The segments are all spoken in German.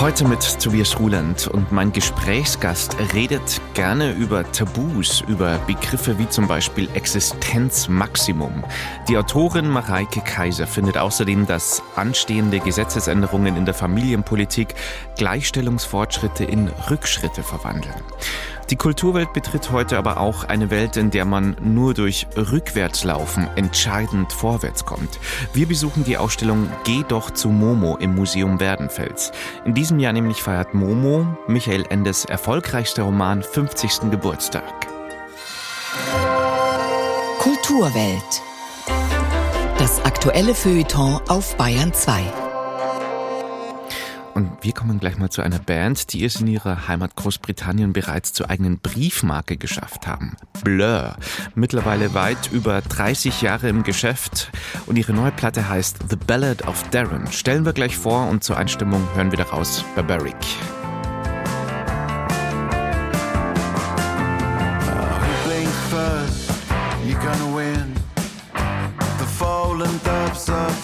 Heute mit Tobias Ruland und mein Gesprächsgast redet gerne über Tabus, über Begriffe wie zum Beispiel Existenzmaximum. Die Autorin Mareike Kaiser findet außerdem, dass anstehende Gesetzesänderungen in der Familienpolitik Gleichstellungsfortschritte in Rückschritte verwandeln. Die Kulturwelt betritt heute aber auch eine Welt, in der man nur durch Rückwärtslaufen entscheidend vorwärts kommt. Wir besuchen die Ausstellung Geh doch zu Momo im Museum Werdenfels. In diesem Jahr nämlich feiert Momo, Michael Endes erfolgreichster Roman, 50. Geburtstag. Kulturwelt. Das aktuelle Feuilleton auf Bayern 2. Und wir kommen gleich mal zu einer Band, die es in ihrer Heimat Großbritannien bereits zur eigenen Briefmarke geschafft haben. Blur. Mittlerweile weit über 30 Jahre im Geschäft und ihre neue Platte heißt The Ballad of Darren. Stellen wir gleich vor und zur Einstimmung hören wir daraus Barbaric.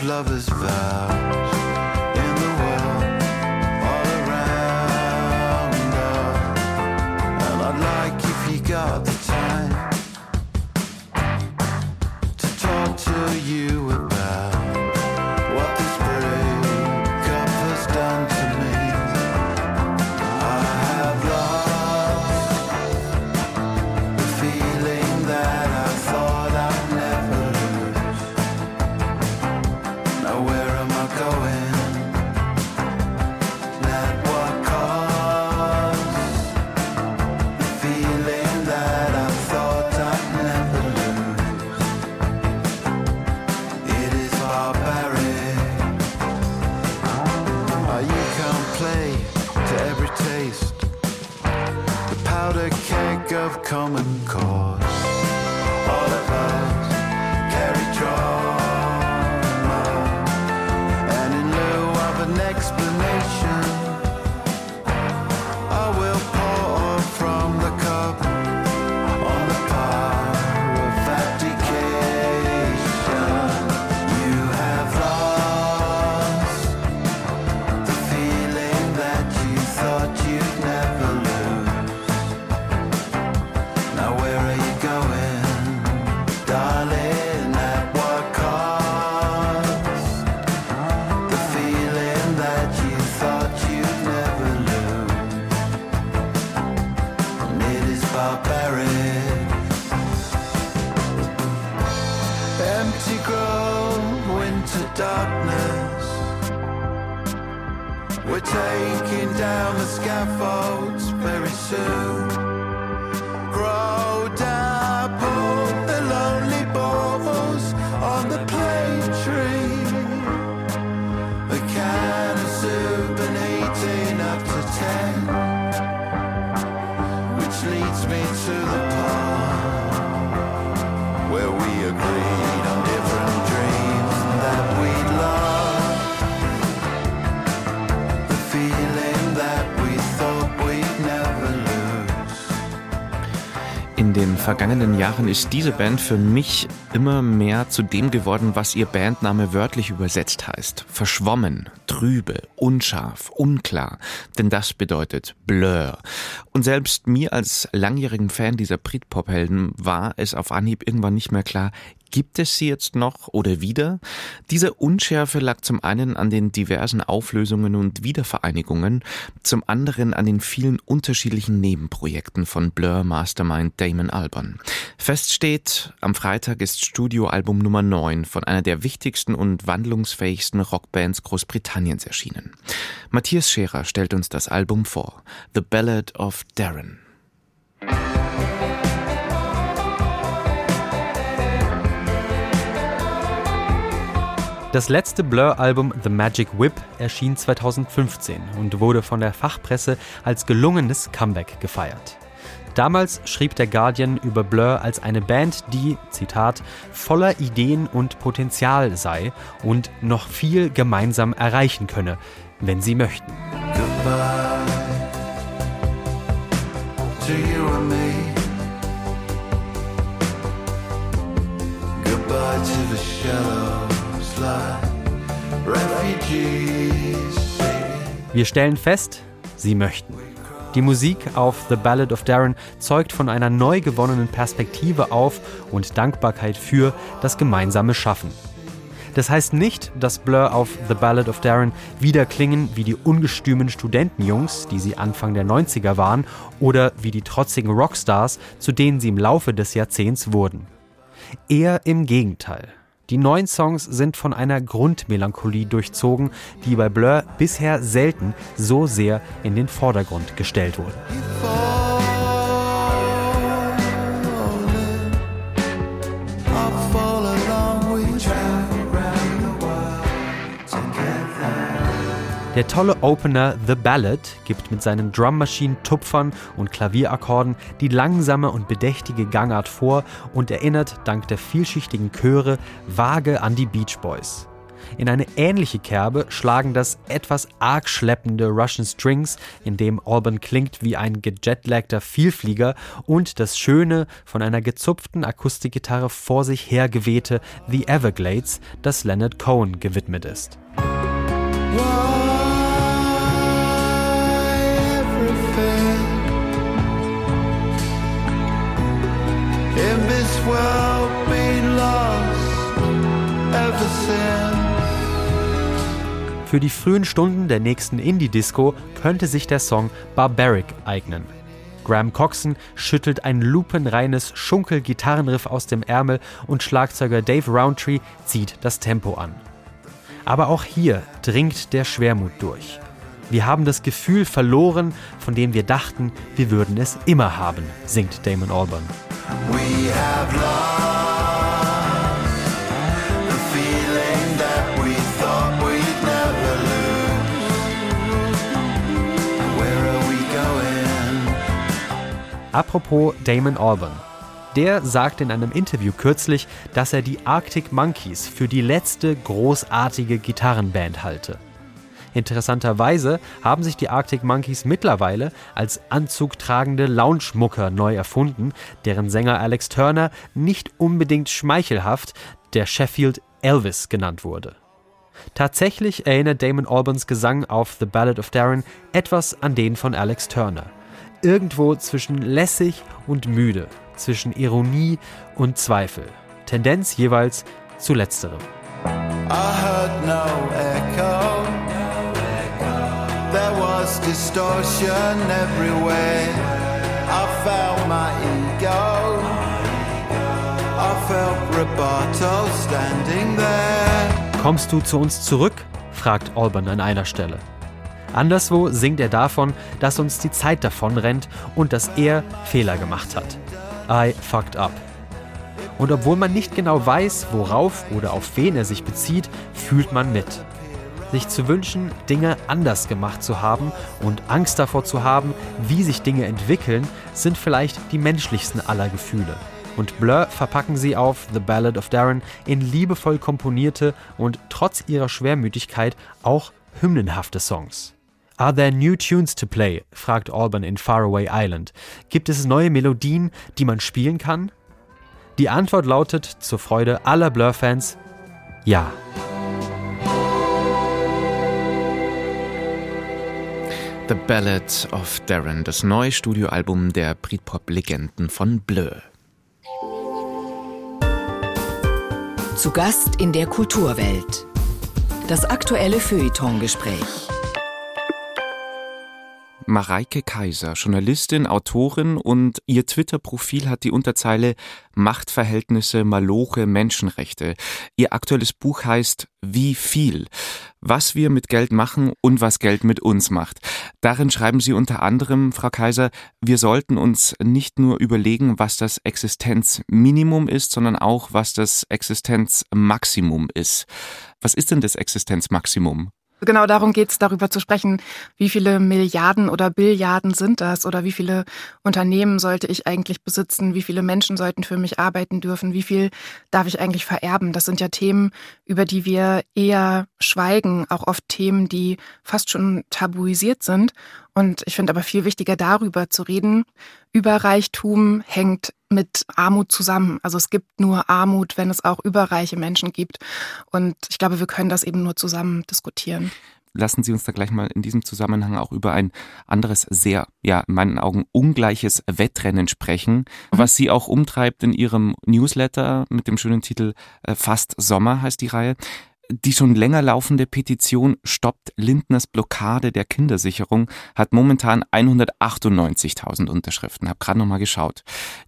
lovers very soon. Vows vergangenen Jahren ist diese Band für mich immer mehr zu dem geworden, was ihr Bandname wörtlich übersetzt heißt. Verschwommen, trübe, unscharf, unklar. Denn das bedeutet Blur. Und selbst mir als langjährigen Fan dieser Britpop-Helden war es auf Anhieb irgendwann nicht mehr klar, Gibt es sie jetzt noch oder wieder? Diese Unschärfe lag zum einen an den diversen Auflösungen und Wiedervereinigungen, zum anderen an den vielen unterschiedlichen Nebenprojekten von Blur Mastermind Damon Alban. Fest steht, am Freitag ist Studioalbum Nummer 9 von einer der wichtigsten und wandlungsfähigsten Rockbands Großbritanniens erschienen. Matthias Scherer stellt uns das Album vor. The Ballad of Darren. Das letzte Blur-Album The Magic Whip erschien 2015 und wurde von der Fachpresse als gelungenes Comeback gefeiert. Damals schrieb der Guardian über Blur als eine Band, die, Zitat, voller Ideen und Potenzial sei und noch viel gemeinsam erreichen könne, wenn sie möchten. Goodbye Wir stellen fest, sie möchten. Die Musik auf The Ballad of Darren zeugt von einer neu gewonnenen Perspektive auf und Dankbarkeit für das gemeinsame Schaffen. Das heißt nicht, dass Blur auf The Ballad of Darren wieder klingen wie die ungestümen Studentenjungs, die sie Anfang der 90er waren, oder wie die trotzigen Rockstars, zu denen sie im Laufe des Jahrzehnts wurden. Eher im Gegenteil. Die neuen Songs sind von einer Grundmelancholie durchzogen, die bei Blur bisher selten so sehr in den Vordergrund gestellt wurde. Der tolle Opener The Ballad gibt mit seinen Drummaschinen, Tupfern und Klavierakkorden die langsame und bedächtige Gangart vor und erinnert dank der vielschichtigen Chöre vage an die Beach Boys. In eine ähnliche Kerbe schlagen das etwas arg schleppende Russian Strings, in dem Alban klingt wie ein gejetlagter Vielflieger, und das schöne, von einer gezupften Akustikgitarre vor sich hergewehte The Everglades, das Leonard Cohen gewidmet ist. Für die frühen Stunden der nächsten Indie-Disco könnte sich der Song Barbaric eignen. Graham Coxon schüttelt ein lupenreines Schunkel-Gitarrenriff aus dem Ärmel und Schlagzeuger Dave Roundtree zieht das Tempo an. Aber auch hier dringt der Schwermut durch. Wir haben das Gefühl verloren, von dem wir dachten, wir würden es immer haben, singt Damon Albarn. Apropos Damon Albarn. Der sagte in einem Interview kürzlich, dass er die Arctic Monkeys für die letzte großartige Gitarrenband halte. Interessanterweise haben sich die Arctic Monkeys mittlerweile als anzugtragende Lounge-Mucker neu erfunden, deren Sänger Alex Turner nicht unbedingt schmeichelhaft der Sheffield Elvis genannt wurde. Tatsächlich erinnert Damon Albans Gesang auf The Ballad of Darren etwas an den von Alex Turner. Irgendwo zwischen lässig und müde, zwischen Ironie und Zweifel. Tendenz jeweils zu letzterem. Kommst du zu uns zurück? fragt Alban an einer Stelle. Anderswo singt er davon, dass uns die Zeit davonrennt und dass er Fehler gemacht hat. I fucked up. Und obwohl man nicht genau weiß, worauf oder auf wen er sich bezieht, fühlt man mit. Sich zu wünschen, Dinge anders gemacht zu haben und Angst davor zu haben, wie sich Dinge entwickeln, sind vielleicht die menschlichsten aller Gefühle. Und Blur verpacken sie auf The Ballad of Darren in liebevoll komponierte und trotz ihrer Schwermütigkeit auch hymnenhafte Songs. Are there new tunes to play? fragt Alban in Faraway Island. Gibt es neue Melodien, die man spielen kann? Die Antwort lautet zur Freude aller Blur-Fans ja. The Ballad of Darren, das neue Studioalbum der Britpop-Legenden von Blur. Zu Gast in der Kulturwelt. Das aktuelle Feuilleton-Gespräch. Mareike Kaiser, Journalistin, Autorin und ihr Twitter-Profil hat die Unterzeile Machtverhältnisse, Maloche, Menschenrechte. Ihr aktuelles Buch heißt Wie viel? Was wir mit Geld machen und was Geld mit uns macht. Darin schreiben Sie unter anderem, Frau Kaiser, wir sollten uns nicht nur überlegen, was das Existenzminimum ist, sondern auch, was das Existenzmaximum ist. Was ist denn das Existenzmaximum? Genau darum geht es, darüber zu sprechen, wie viele Milliarden oder Billiarden sind das oder wie viele Unternehmen sollte ich eigentlich besitzen, wie viele Menschen sollten für mich arbeiten dürfen, wie viel darf ich eigentlich vererben. Das sind ja Themen, über die wir eher schweigen, auch oft Themen, die fast schon tabuisiert sind. Und ich finde aber viel wichtiger darüber zu reden. Überreichtum hängt mit Armut zusammen. Also es gibt nur Armut, wenn es auch überreiche Menschen gibt. Und ich glaube, wir können das eben nur zusammen diskutieren. lassen Sie uns da gleich mal in diesem Zusammenhang auch über ein anderes, sehr, ja, in meinen Augen ungleiches Wettrennen sprechen, mhm. was Sie auch umtreibt in Ihrem Newsletter mit dem schönen Titel äh, Fast Sommer heißt die Reihe. Die schon länger laufende Petition Stoppt Lindners Blockade der Kindersicherung hat momentan 198.000 Unterschriften. Hab gerade nochmal geschaut.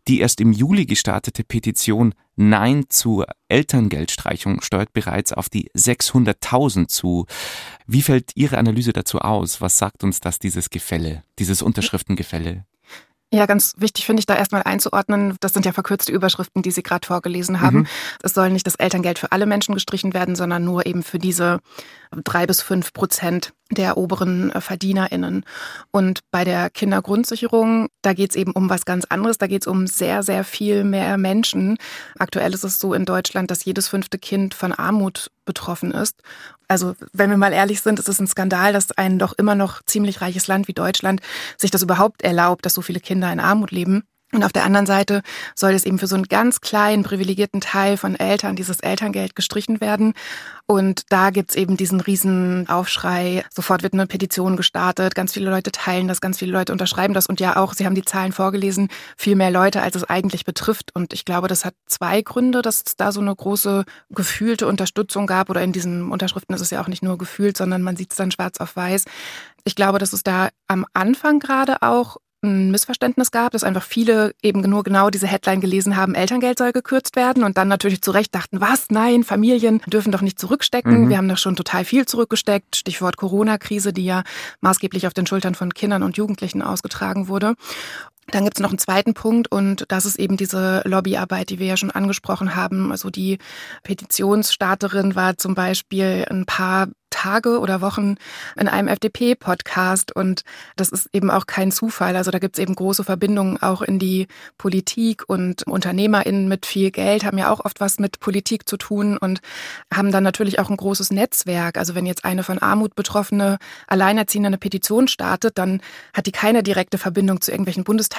Die erst im Juli gestartete Petition Nein zur Elterngeldstreichung steuert bereits auf die 600.000 zu. Wie fällt Ihre Analyse dazu aus? Was sagt uns das, dieses Gefälle, dieses Unterschriftengefälle? Ja, ganz wichtig finde ich da erstmal einzuordnen, das sind ja verkürzte Überschriften, die Sie gerade vorgelesen haben. Mhm. Es soll nicht das Elterngeld für alle Menschen gestrichen werden, sondern nur eben für diese drei bis fünf Prozent der oberen äh, VerdienerInnen. Und bei der Kindergrundsicherung, da geht es eben um was ganz anderes. Da geht es um sehr, sehr viel mehr Menschen. Aktuell ist es so in Deutschland, dass jedes fünfte Kind von Armut betroffen ist. Also, wenn wir mal ehrlich sind, ist es ein Skandal, dass ein doch immer noch ziemlich reiches Land wie Deutschland sich das überhaupt erlaubt, dass so viele Kinder in Armut leben. Und auf der anderen Seite soll es eben für so einen ganz kleinen, privilegierten Teil von Eltern dieses Elterngeld gestrichen werden. Und da gibt's eben diesen riesen Aufschrei. Sofort wird eine Petition gestartet. Ganz viele Leute teilen das, ganz viele Leute unterschreiben das. Und ja auch, Sie haben die Zahlen vorgelesen, viel mehr Leute, als es eigentlich betrifft. Und ich glaube, das hat zwei Gründe, dass es da so eine große gefühlte Unterstützung gab. Oder in diesen Unterschriften ist es ja auch nicht nur gefühlt, sondern man sieht es dann schwarz auf weiß. Ich glaube, dass es da am Anfang gerade auch ein Missverständnis gab, dass einfach viele eben nur genau diese Headline gelesen haben, Elterngeld soll gekürzt werden und dann natürlich zu Recht dachten, was, nein, Familien dürfen doch nicht zurückstecken. Mhm. Wir haben doch schon total viel zurückgesteckt. Stichwort Corona-Krise, die ja maßgeblich auf den Schultern von Kindern und Jugendlichen ausgetragen wurde. Dann gibt es noch einen zweiten Punkt und das ist eben diese Lobbyarbeit, die wir ja schon angesprochen haben. Also die Petitionsstarterin war zum Beispiel ein paar Tage oder Wochen in einem FDP-Podcast und das ist eben auch kein Zufall. Also da gibt es eben große Verbindungen auch in die Politik und UnternehmerInnen mit viel Geld haben ja auch oft was mit Politik zu tun und haben dann natürlich auch ein großes Netzwerk. Also wenn jetzt eine von Armut betroffene Alleinerziehende eine Petition startet, dann hat die keine direkte Verbindung zu irgendwelchen Bundestagsabgeordneten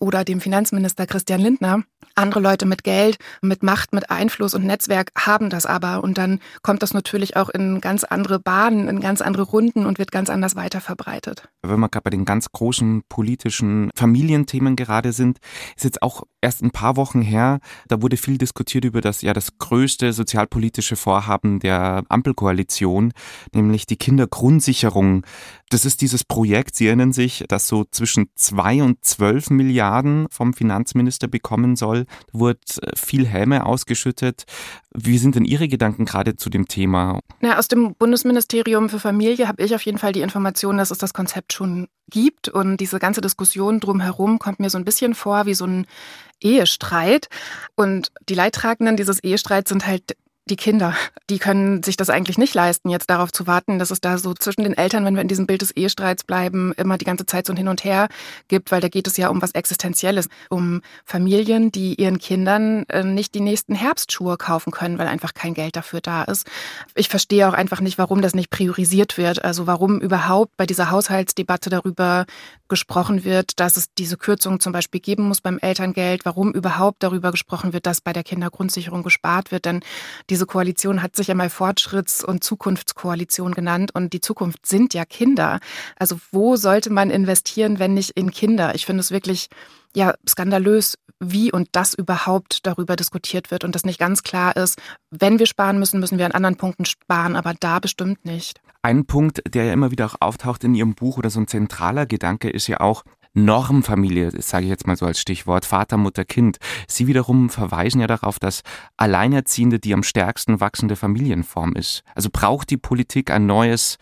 oder dem Finanzminister Christian Lindner. Andere Leute mit Geld, mit Macht, mit Einfluss und Netzwerk haben das aber und dann kommt das natürlich auch in ganz ganz andere Bahnen, in ganz andere Runden und wird ganz anders weiterverbreitet. Wenn wir gerade bei den ganz großen politischen Familienthemen gerade sind, ist jetzt auch erst ein paar Wochen her, da wurde viel diskutiert über das ja das größte sozialpolitische Vorhaben der Ampelkoalition, nämlich die Kindergrundsicherung. Das ist dieses Projekt, Sie erinnern sich, das so zwischen zwei und zwölf Milliarden vom Finanzminister bekommen soll. Da wurde äh, viel Häme ausgeschüttet. Wie sind denn Ihre Gedanken gerade zu dem Thema? Na, aus dem Bundesministerium für Familie habe ich auf jeden Fall die Information, dass es das Konzept schon gibt. Und diese ganze Diskussion drumherum kommt mir so ein bisschen vor wie so ein Ehestreit. Und die Leidtragenden dieses Ehestreits sind halt die Kinder, die können sich das eigentlich nicht leisten, jetzt darauf zu warten, dass es da so zwischen den Eltern, wenn wir in diesem Bild des Ehestreits bleiben, immer die ganze Zeit so ein Hin und Her gibt, weil da geht es ja um was Existenzielles, um Familien, die ihren Kindern äh, nicht die nächsten Herbstschuhe kaufen können, weil einfach kein Geld dafür da ist. Ich verstehe auch einfach nicht, warum das nicht priorisiert wird, also warum überhaupt bei dieser Haushaltsdebatte darüber gesprochen wird, dass es diese Kürzung zum Beispiel geben muss beim Elterngeld, warum überhaupt darüber gesprochen wird, dass bei der Kindergrundsicherung gespart wird, denn diese Koalition hat sich ja mal Fortschritts- und Zukunftskoalition genannt und die Zukunft sind ja Kinder. Also wo sollte man investieren, wenn nicht in Kinder? Ich finde es wirklich ja skandalös, wie und das überhaupt darüber diskutiert wird und das nicht ganz klar ist. Wenn wir sparen müssen, müssen wir an anderen Punkten sparen, aber da bestimmt nicht. Ein Punkt, der ja immer wieder auch auftaucht in Ihrem Buch oder so ein zentraler Gedanke ist ja auch, Normfamilie, sage ich jetzt mal so als Stichwort, Vater, Mutter, Kind. Sie wiederum verweisen ja darauf, dass Alleinerziehende die am stärksten wachsende Familienform ist. Also braucht die Politik ein neues,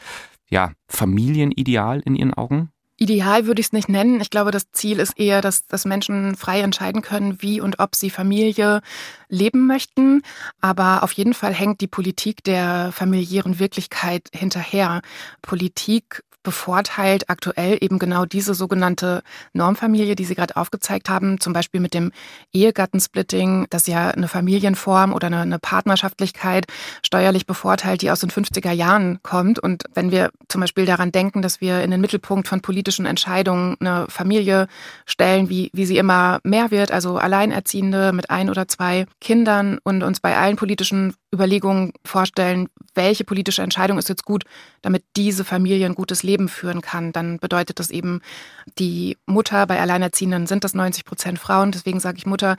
ja, Familienideal in Ihren Augen? Ideal würde ich es nicht nennen. Ich glaube, das Ziel ist eher, dass, dass Menschen frei entscheiden können, wie und ob sie Familie leben möchten. Aber auf jeden Fall hängt die Politik der familiären Wirklichkeit hinterher. Politik bevorteilt aktuell eben genau diese sogenannte Normfamilie, die Sie gerade aufgezeigt haben, zum Beispiel mit dem Ehegattensplitting, das ja eine Familienform oder eine, eine Partnerschaftlichkeit steuerlich bevorteilt, die aus den 50er Jahren kommt. Und wenn wir zum Beispiel daran denken, dass wir in den Mittelpunkt von politischen Entscheidungen eine Familie stellen, wie, wie sie immer mehr wird, also Alleinerziehende mit ein oder zwei Kindern und uns bei allen politischen Überlegungen vorstellen, welche politische Entscheidung ist jetzt gut, damit diese Familie ein gutes Leben führen kann, dann bedeutet das eben, die Mutter bei Alleinerziehenden sind das 90 Prozent Frauen. Deswegen sage ich, Mutter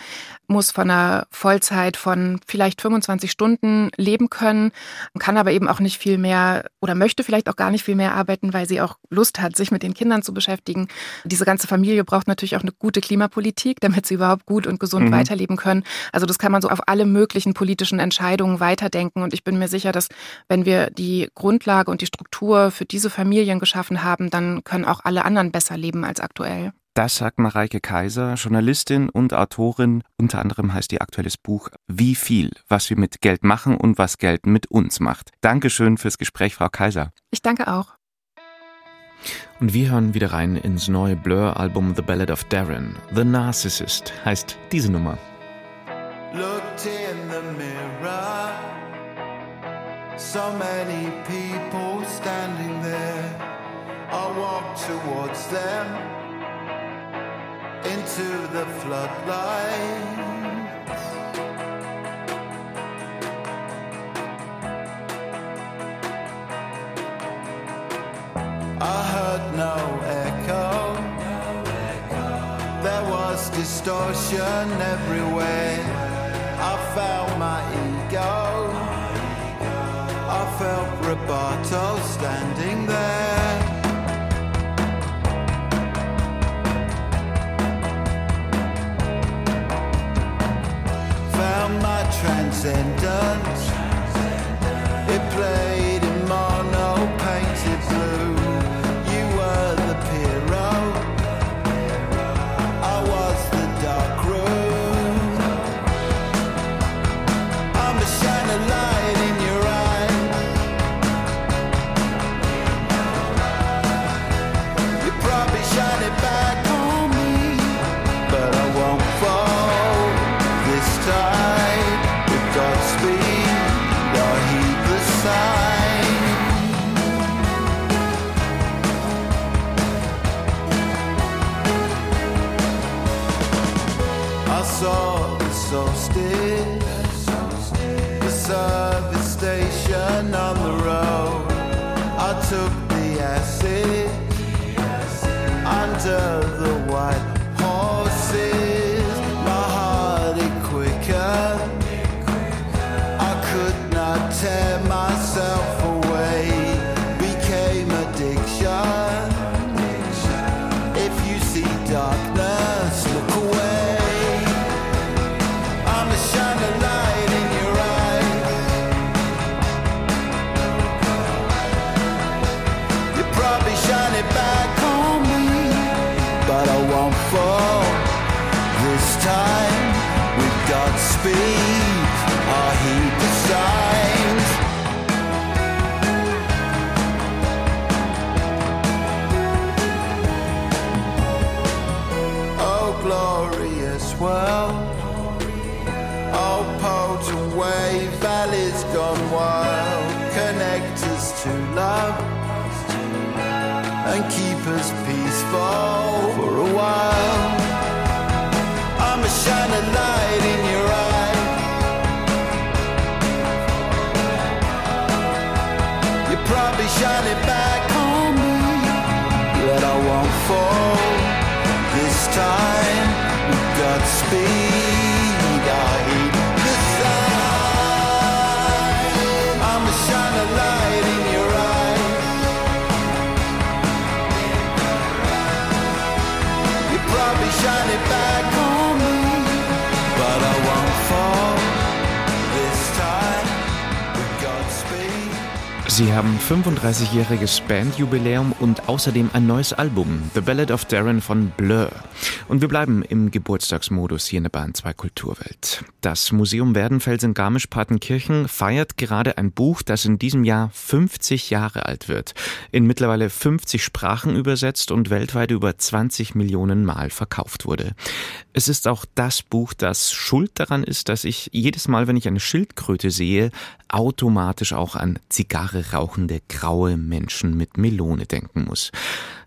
muss von einer Vollzeit von vielleicht 25 Stunden leben können, kann aber eben auch nicht viel mehr oder möchte vielleicht auch gar nicht viel mehr arbeiten, weil sie auch Lust hat, sich mit den Kindern zu beschäftigen. Diese ganze Familie braucht natürlich auch eine gute Klimapolitik, damit sie überhaupt gut und gesund mhm. weiterleben können. Also das kann man so auf alle möglichen politischen Entscheidungen weiterdenken. Und ich bin mir sicher, dass wenn wir die Grundlage und die Struktur für diese Familien geschaffen haben, dann können auch alle anderen besser leben als aktuell. Das sagt Mareike Kaiser, Journalistin und Autorin. Unter anderem heißt ihr aktuelles Buch Wie viel, was wir mit Geld machen und was Geld mit uns macht. Dankeschön fürs Gespräch, Frau Kaiser. Ich danke auch. Und wir hören wieder rein ins neue Blur-Album The Ballad of Darren. The Narcissist heißt diese Nummer. Looked in the mirror, so many people standing there. I walked towards them into the floodlight. I heard no echo. There was distortion everywhere. I felt my ego. Felt Roberto standing there. Found my transcendence. fall Sie haben 35-jähriges Bandjubiläum und außerdem ein neues Album, The Ballad of Darren von Blur. Und wir bleiben im Geburtstagsmodus hier in der Bahn 2 Kulturwelt. Das Museum Werdenfels in Garmisch-Partenkirchen feiert gerade ein Buch, das in diesem Jahr 50 Jahre alt wird, in mittlerweile 50 Sprachen übersetzt und weltweit über 20 Millionen Mal verkauft wurde. Es ist auch das Buch, das schuld daran ist, dass ich jedes Mal, wenn ich eine Schildkröte sehe, automatisch auch an Zigarre rauchende graue Menschen mit Melone denken muss.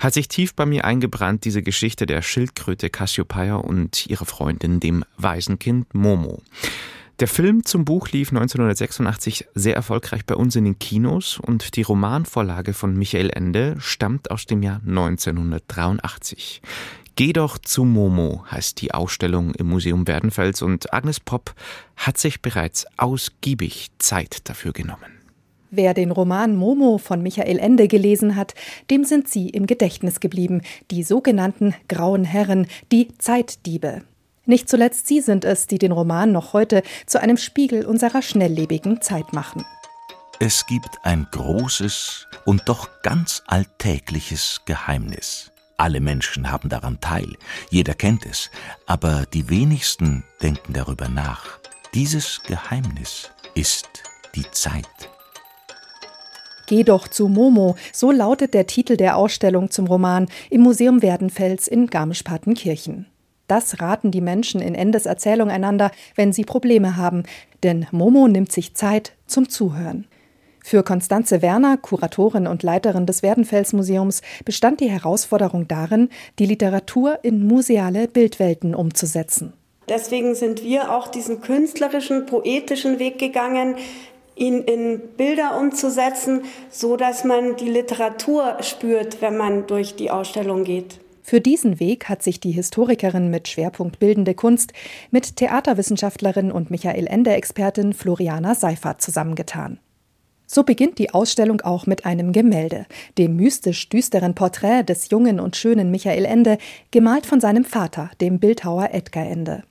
Hat sich tief bei mir eingebrannt diese Geschichte der Schildkröte Cassiopeia und ihrer Freundin, dem Waisenkind Momo. Der Film zum Buch lief 1986 sehr erfolgreich bei uns in den Kinos und die Romanvorlage von Michael Ende stammt aus dem Jahr 1983. Geh doch zu Momo heißt die Ausstellung im Museum Werdenfels und Agnes Popp hat sich bereits ausgiebig Zeit dafür genommen. Wer den Roman Momo von Michael Ende gelesen hat, dem sind sie im Gedächtnis geblieben, die sogenannten Grauen Herren, die Zeitdiebe. Nicht zuletzt sie sind es, die den Roman noch heute zu einem Spiegel unserer schnelllebigen Zeit machen. Es gibt ein großes und doch ganz alltägliches Geheimnis. Alle Menschen haben daran teil, jeder kennt es, aber die wenigsten denken darüber nach. Dieses Geheimnis ist die Zeit. Geh doch zu Momo, so lautet der Titel der Ausstellung zum Roman im Museum Werdenfels in Garmisch-Partenkirchen. Das raten die Menschen in Endes Erzählung einander, wenn sie Probleme haben, denn Momo nimmt sich Zeit zum Zuhören. Für Konstanze Werner, Kuratorin und Leiterin des Werdenfels Museums, bestand die Herausforderung darin, die Literatur in museale Bildwelten umzusetzen. Deswegen sind wir auch diesen künstlerischen, poetischen Weg gegangen, ihn in Bilder umzusetzen, so dass man die Literatur spürt, wenn man durch die Ausstellung geht. Für diesen Weg hat sich die Historikerin mit Schwerpunkt Bildende Kunst mit Theaterwissenschaftlerin und Michael Ende-Expertin Floriana Seifert zusammengetan. So beginnt die Ausstellung auch mit einem Gemälde, dem mystisch düsteren Porträt des jungen und schönen Michael Ende, gemalt von seinem Vater, dem Bildhauer Edgar Ende.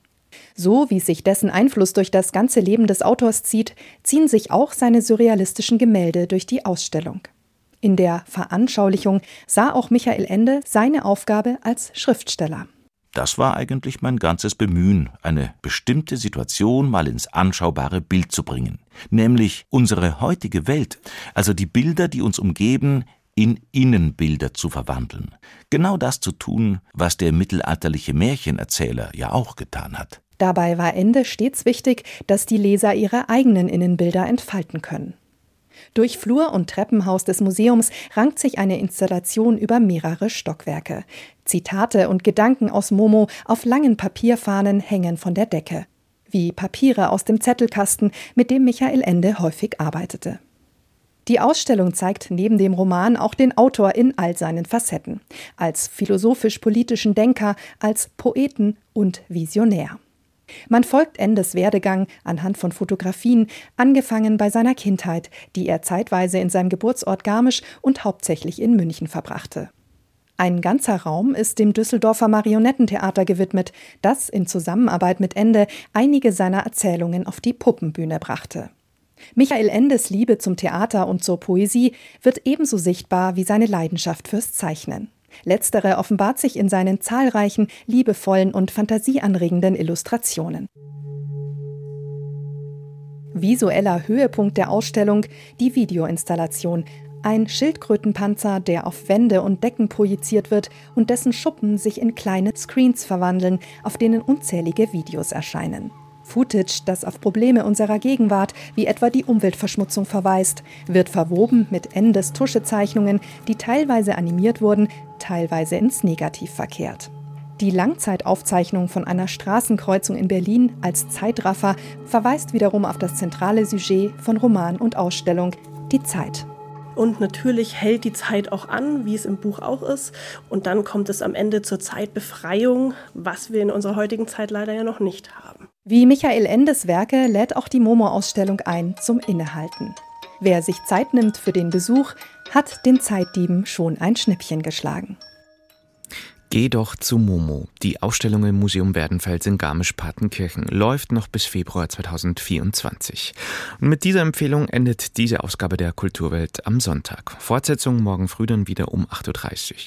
So wie sich dessen Einfluss durch das ganze Leben des Autors zieht, ziehen sich auch seine surrealistischen Gemälde durch die Ausstellung. In der Veranschaulichung sah auch Michael Ende seine Aufgabe als Schriftsteller. Das war eigentlich mein ganzes Bemühen, eine bestimmte Situation mal ins anschaubare Bild zu bringen, nämlich unsere heutige Welt, also die Bilder, die uns umgeben, in Innenbilder zu verwandeln. Genau das zu tun, was der mittelalterliche Märchenerzähler ja auch getan hat. Dabei war Ende stets wichtig, dass die Leser ihre eigenen Innenbilder entfalten können. Durch Flur und Treppenhaus des Museums rankt sich eine Installation über mehrere Stockwerke. Zitate und Gedanken aus Momo auf langen Papierfahnen hängen von der Decke. Wie Papiere aus dem Zettelkasten, mit dem Michael Ende häufig arbeitete. Die Ausstellung zeigt neben dem Roman auch den Autor in all seinen Facetten. Als philosophisch-politischen Denker, als Poeten und Visionär. Man folgt Endes Werdegang anhand von Fotografien, angefangen bei seiner Kindheit, die er zeitweise in seinem Geburtsort Garmisch und hauptsächlich in München verbrachte. Ein ganzer Raum ist dem Düsseldorfer Marionettentheater gewidmet, das in Zusammenarbeit mit Ende einige seiner Erzählungen auf die Puppenbühne brachte. Michael Endes Liebe zum Theater und zur Poesie wird ebenso sichtbar wie seine Leidenschaft fürs Zeichnen. Letztere offenbart sich in seinen zahlreichen, liebevollen und fantasieanregenden Illustrationen. Visueller Höhepunkt der Ausstellung die Videoinstallation, ein Schildkrötenpanzer, der auf Wände und Decken projiziert wird und dessen Schuppen sich in kleine Screens verwandeln, auf denen unzählige Videos erscheinen. Footage, das auf Probleme unserer Gegenwart, wie etwa die Umweltverschmutzung verweist, wird verwoben mit Endes Tuschezeichnungen, die teilweise animiert wurden, teilweise ins Negativ verkehrt. Die Langzeitaufzeichnung von einer Straßenkreuzung in Berlin als Zeitraffer verweist wiederum auf das zentrale Sujet von Roman und Ausstellung, die Zeit. Und natürlich hält die Zeit auch an, wie es im Buch auch ist. Und dann kommt es am Ende zur Zeitbefreiung, was wir in unserer heutigen Zeit leider ja noch nicht haben. Wie Michael Endes Werke lädt auch die Momo-Ausstellung ein zum Innehalten. Wer sich Zeit nimmt für den Besuch, hat den Zeitdieben schon ein Schnippchen geschlagen. Geh doch zu Momo. Die Ausstellung im Museum Werdenfels in Garmisch-Partenkirchen läuft noch bis Februar 2024. Und mit dieser Empfehlung endet diese Ausgabe der Kulturwelt am Sonntag. Fortsetzung morgen früh dann wieder um 8.30 Uhr.